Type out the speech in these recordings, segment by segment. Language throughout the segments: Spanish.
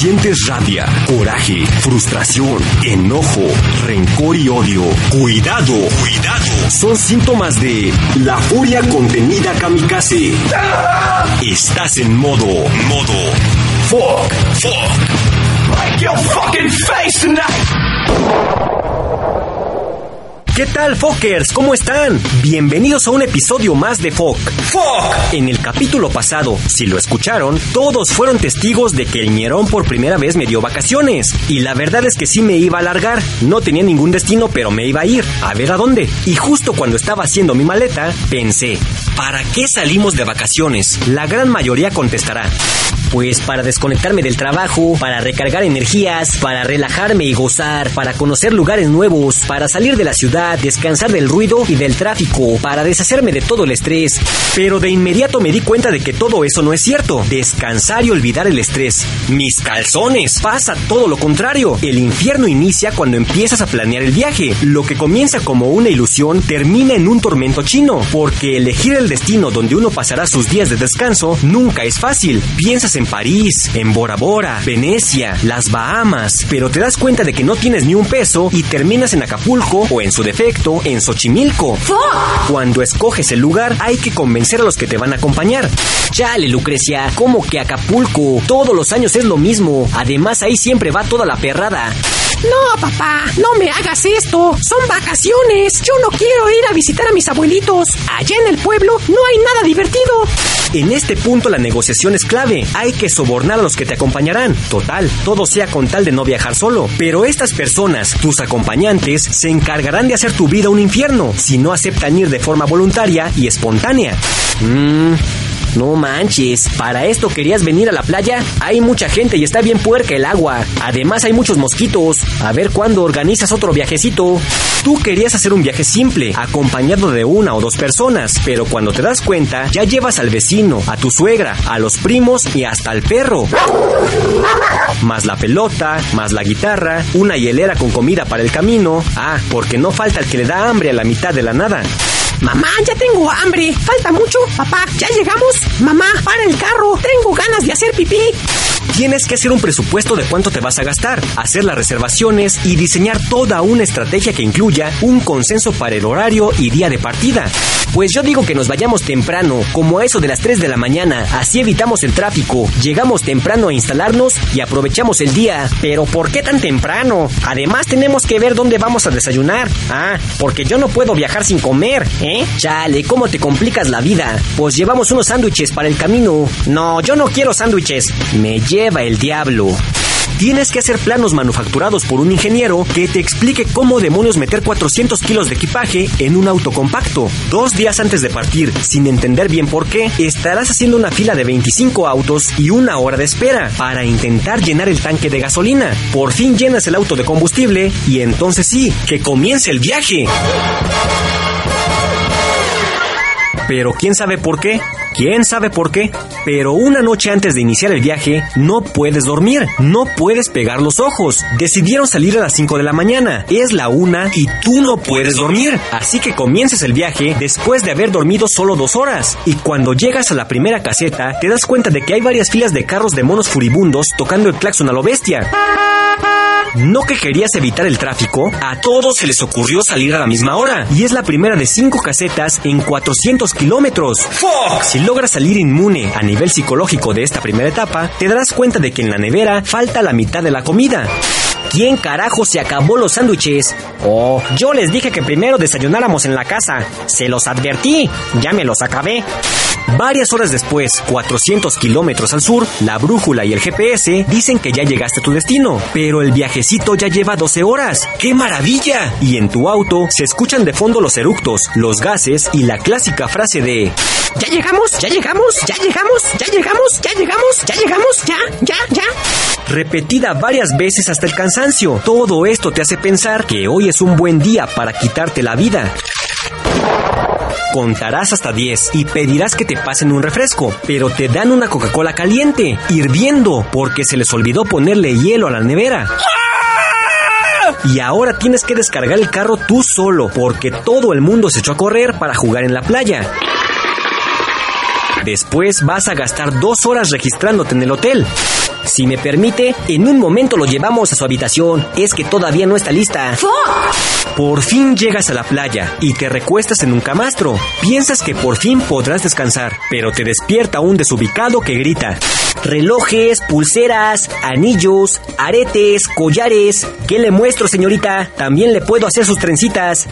Sientes rabia, coraje, frustración, enojo, rencor y odio. Cuidado, cuidado. Son síntomas de la furia contenida kamikaze. Estás en modo, modo. Fuck, fuck. Break your fucking face tonight. ¿Qué tal, Fockers? ¿Cómo están? Bienvenidos a un episodio más de Fock. ¡Fock! En el capítulo pasado, si lo escucharon, todos fueron testigos de que el ñerón por primera vez me dio vacaciones. Y la verdad es que sí me iba a largar. No tenía ningún destino, pero me iba a ir. A ver a dónde. Y justo cuando estaba haciendo mi maleta, pensé, ¿para qué salimos de vacaciones? La gran mayoría contestará. Pues para desconectarme del trabajo, para recargar energías, para relajarme y gozar, para conocer lugares nuevos, para salir de la ciudad, descansar del ruido y del tráfico, para deshacerme de todo el estrés. Pero de inmediato me di cuenta de que todo eso no es cierto. Descansar y olvidar el estrés. Mis calzones. Pasa todo lo contrario. El infierno inicia cuando empiezas a planear el viaje. Lo que comienza como una ilusión termina en un tormento chino, porque elegir el destino donde uno pasará sus días de descanso nunca es fácil. Piensas en París, en Bora Bora, Venecia, las Bahamas, pero te das cuenta de que no tienes ni un peso y terminas en Acapulco o en su defecto en Xochimilco. Cuando escoges el lugar hay que convencer a los que te van a acompañar. Chale, Lucrecia, ¿cómo que Acapulco? Todos los años es lo mismo. Además ahí siempre va toda la perrada. No, papá, no me hagas esto. Son vacaciones. Yo no quiero ir a visitar a mis abuelitos. Allá en el pueblo no hay nada divertido. En este punto la negociación es clave. Hay que sobornar a los que te acompañarán. Total, todo sea con tal de no viajar solo. Pero estas personas, tus acompañantes, se encargarán de hacer tu vida un infierno si no aceptan ir de forma voluntaria y espontánea. Mmm. No manches, ¿para esto querías venir a la playa? Hay mucha gente y está bien puerca el agua. Además hay muchos mosquitos. A ver cuándo organizas otro viajecito. Tú querías hacer un viaje simple, acompañado de una o dos personas, pero cuando te das cuenta, ya llevas al vecino, a tu suegra, a los primos y hasta al perro. Más la pelota, más la guitarra, una hielera con comida para el camino. Ah, porque no falta el que le da hambre a la mitad de la nada. Mamá, ya tengo hambre. ¿Falta mucho? Papá, ¿ya llegamos? Mamá, para el carro. Tengo ganas de hacer pipí. Tienes que hacer un presupuesto de cuánto te vas a gastar, hacer las reservaciones y diseñar toda una estrategia que incluya un consenso para el horario y día de partida. Pues yo digo que nos vayamos temprano, como a eso de las 3 de la mañana, así evitamos el tráfico, llegamos temprano a instalarnos y aprovechamos el día. Pero ¿por qué tan temprano? Además tenemos que ver dónde vamos a desayunar. Ah, porque yo no puedo viajar sin comer, ¿eh? Chale, ¿cómo te complicas la vida? Pues llevamos unos sándwiches para el camino. No, yo no quiero sándwiches. Me lleva el diablo. Tienes que hacer planos manufacturados por un ingeniero que te explique cómo demonios meter 400 kilos de equipaje en un auto compacto. Dos días antes de partir, sin entender bien por qué, estarás haciendo una fila de 25 autos y una hora de espera para intentar llenar el tanque de gasolina. Por fin llenas el auto de combustible y entonces sí, que comience el viaje. Pero quién sabe por qué. ¿Quién sabe por qué? Pero una noche antes de iniciar el viaje, no puedes dormir, no puedes pegar los ojos. Decidieron salir a las 5 de la mañana, es la una y tú no puedes dormir. Así que comiences el viaje después de haber dormido solo dos horas. Y cuando llegas a la primera caseta, te das cuenta de que hay varias filas de carros de monos furibundos tocando el claxon a lo bestia. ¿No que querías evitar el tráfico? A todos se les ocurrió salir a la misma hora. Y es la primera de cinco casetas en 400 kilómetros. ¡Fuck! Si logras salir inmune a nivel psicológico de esta primera etapa, te darás cuenta de que en la nevera falta la mitad de la comida. ¿Quién carajo se acabó los sándwiches? Oh, yo les dije que primero desayunáramos en la casa. Se los advertí. Ya me los acabé. Varias horas después, 400 kilómetros al sur, la brújula y el GPS dicen que ya llegaste a tu destino, pero el viajecito ya lleva 12 horas. ¡Qué maravilla! Y en tu auto se escuchan de fondo los eructos, los gases y la clásica frase de ¿Ya llegamos? ¿Ya llegamos? ¿Ya llegamos? ¿Ya llegamos? ¿Ya llegamos? ¿Ya llegamos? repetida varias veces hasta el cansancio. Todo esto te hace pensar que hoy es un buen día para quitarte la vida. Contarás hasta 10 y pedirás que te pasen un refresco, pero te dan una Coca-Cola caliente, hirviendo, porque se les olvidó ponerle hielo a la nevera. Y ahora tienes que descargar el carro tú solo, porque todo el mundo se echó a correr para jugar en la playa. Después vas a gastar dos horas registrándote en el hotel. Si me permite, en un momento lo llevamos a su habitación. Es que todavía no está lista. Por fin llegas a la playa y te recuestas en un camastro. Piensas que por fin podrás descansar, pero te despierta un desubicado que grita. Relojes, pulseras, anillos, aretes, collares. ¿Qué le muestro, señorita? También le puedo hacer sus trencitas.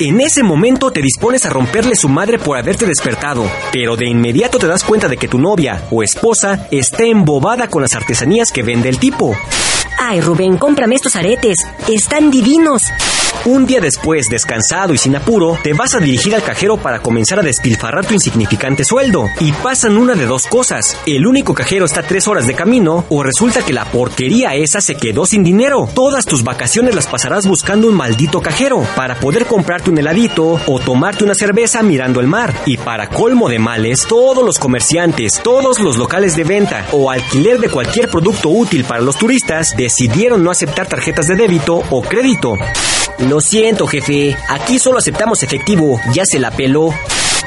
En ese momento te dispones a romperle su madre por haberte despertado, pero de inmediato te das cuenta de que tu novia o esposa está embobada con las artesanías que vende el tipo. Ay, Rubén, cómprame estos aretes. Están divinos. Un día después, descansado y sin apuro, te vas a dirigir al cajero para comenzar a despilfarrar tu insignificante sueldo. Y pasan una de dos cosas. El único cajero está tres horas de camino o resulta que la porquería esa se quedó sin dinero. Todas tus vacaciones las pasarás buscando un maldito cajero para poder comprarte un heladito o tomarte una cerveza mirando el mar. Y para colmo de males, todos los comerciantes, todos los locales de venta o alquiler de cualquier producto útil para los turistas decidieron no aceptar tarjetas de débito o crédito. Lo siento, jefe. Aquí solo aceptamos efectivo. Ya se la peló.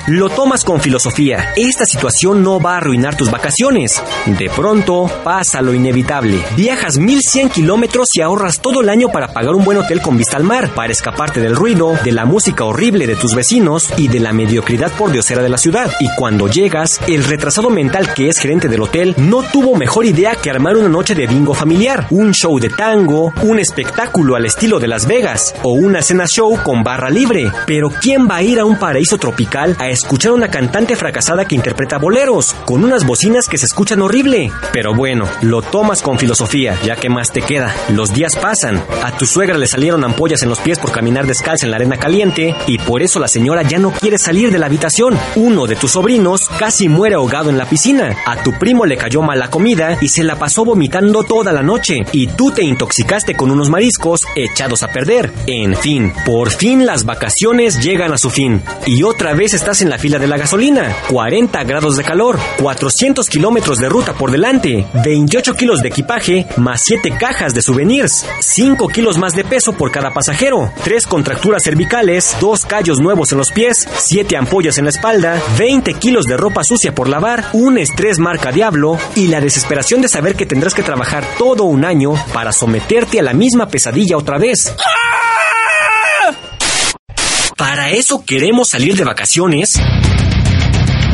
Lo tomas con filosofía. Esta situación no va a arruinar tus vacaciones. De pronto pasa lo inevitable. Viajas 1100 kilómetros y ahorras todo el año para pagar un buen hotel con vista al mar, para escaparte del ruido, de la música horrible de tus vecinos y de la mediocridad por diosera de la ciudad. Y cuando llegas, el retrasado mental que es gerente del hotel no tuvo mejor idea que armar una noche de bingo familiar, un show de tango, un espectáculo al estilo de Las Vegas o una cena show con barra libre. Pero ¿quién va a ir a un paraíso tropical a escuchar a una cantante fracasada que interpreta boleros, con unas bocinas que se escuchan horrible. Pero bueno, lo tomas con filosofía, ya que más te queda. Los días pasan, a tu suegra le salieron ampollas en los pies por caminar descalza en la arena caliente, y por eso la señora ya no quiere salir de la habitación. Uno de tus sobrinos casi muere ahogado en la piscina. A tu primo le cayó mala comida y se la pasó vomitando toda la noche. Y tú te intoxicaste con unos mariscos echados a perder. En fin, por fin las vacaciones llegan a su fin. Y otra vez estás en la fila de la gasolina, 40 grados de calor, 400 kilómetros de ruta por delante, 28 kilos de equipaje, más 7 cajas de souvenirs, 5 kilos más de peso por cada pasajero, 3 contracturas cervicales, 2 callos nuevos en los pies, 7 ampollas en la espalda, 20 kilos de ropa sucia por lavar, un estrés marca diablo y la desesperación de saber que tendrás que trabajar todo un año para someterte a la misma pesadilla otra vez. ¿Para eso queremos salir de vacaciones?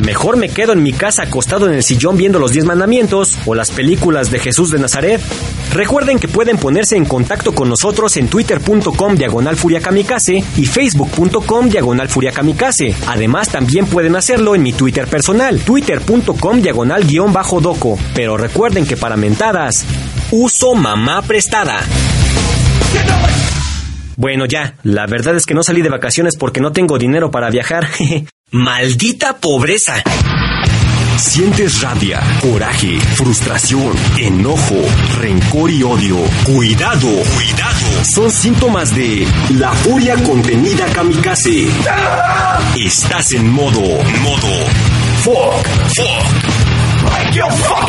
Mejor me quedo en mi casa acostado en el sillón viendo los 10 mandamientos o las películas de Jesús de Nazaret. Recuerden que pueden ponerse en contacto con nosotros en twitter.com diagonal furiakamikaze y facebook.com diagonal furiakamikaze. Además también pueden hacerlo en mi Twitter personal, twitter.com diagonal guion bajo doco. Pero recuerden que para mentadas, uso mamá prestada. Bueno, ya, la verdad es que no salí de vacaciones porque no tengo dinero para viajar. ¡Maldita pobreza! Sientes rabia, coraje, frustración, enojo, rencor y odio. Cuidado, cuidado. Son síntomas de la furia contenida kamikaze. Estás en modo, modo. Fuck, fuck. Your fuck.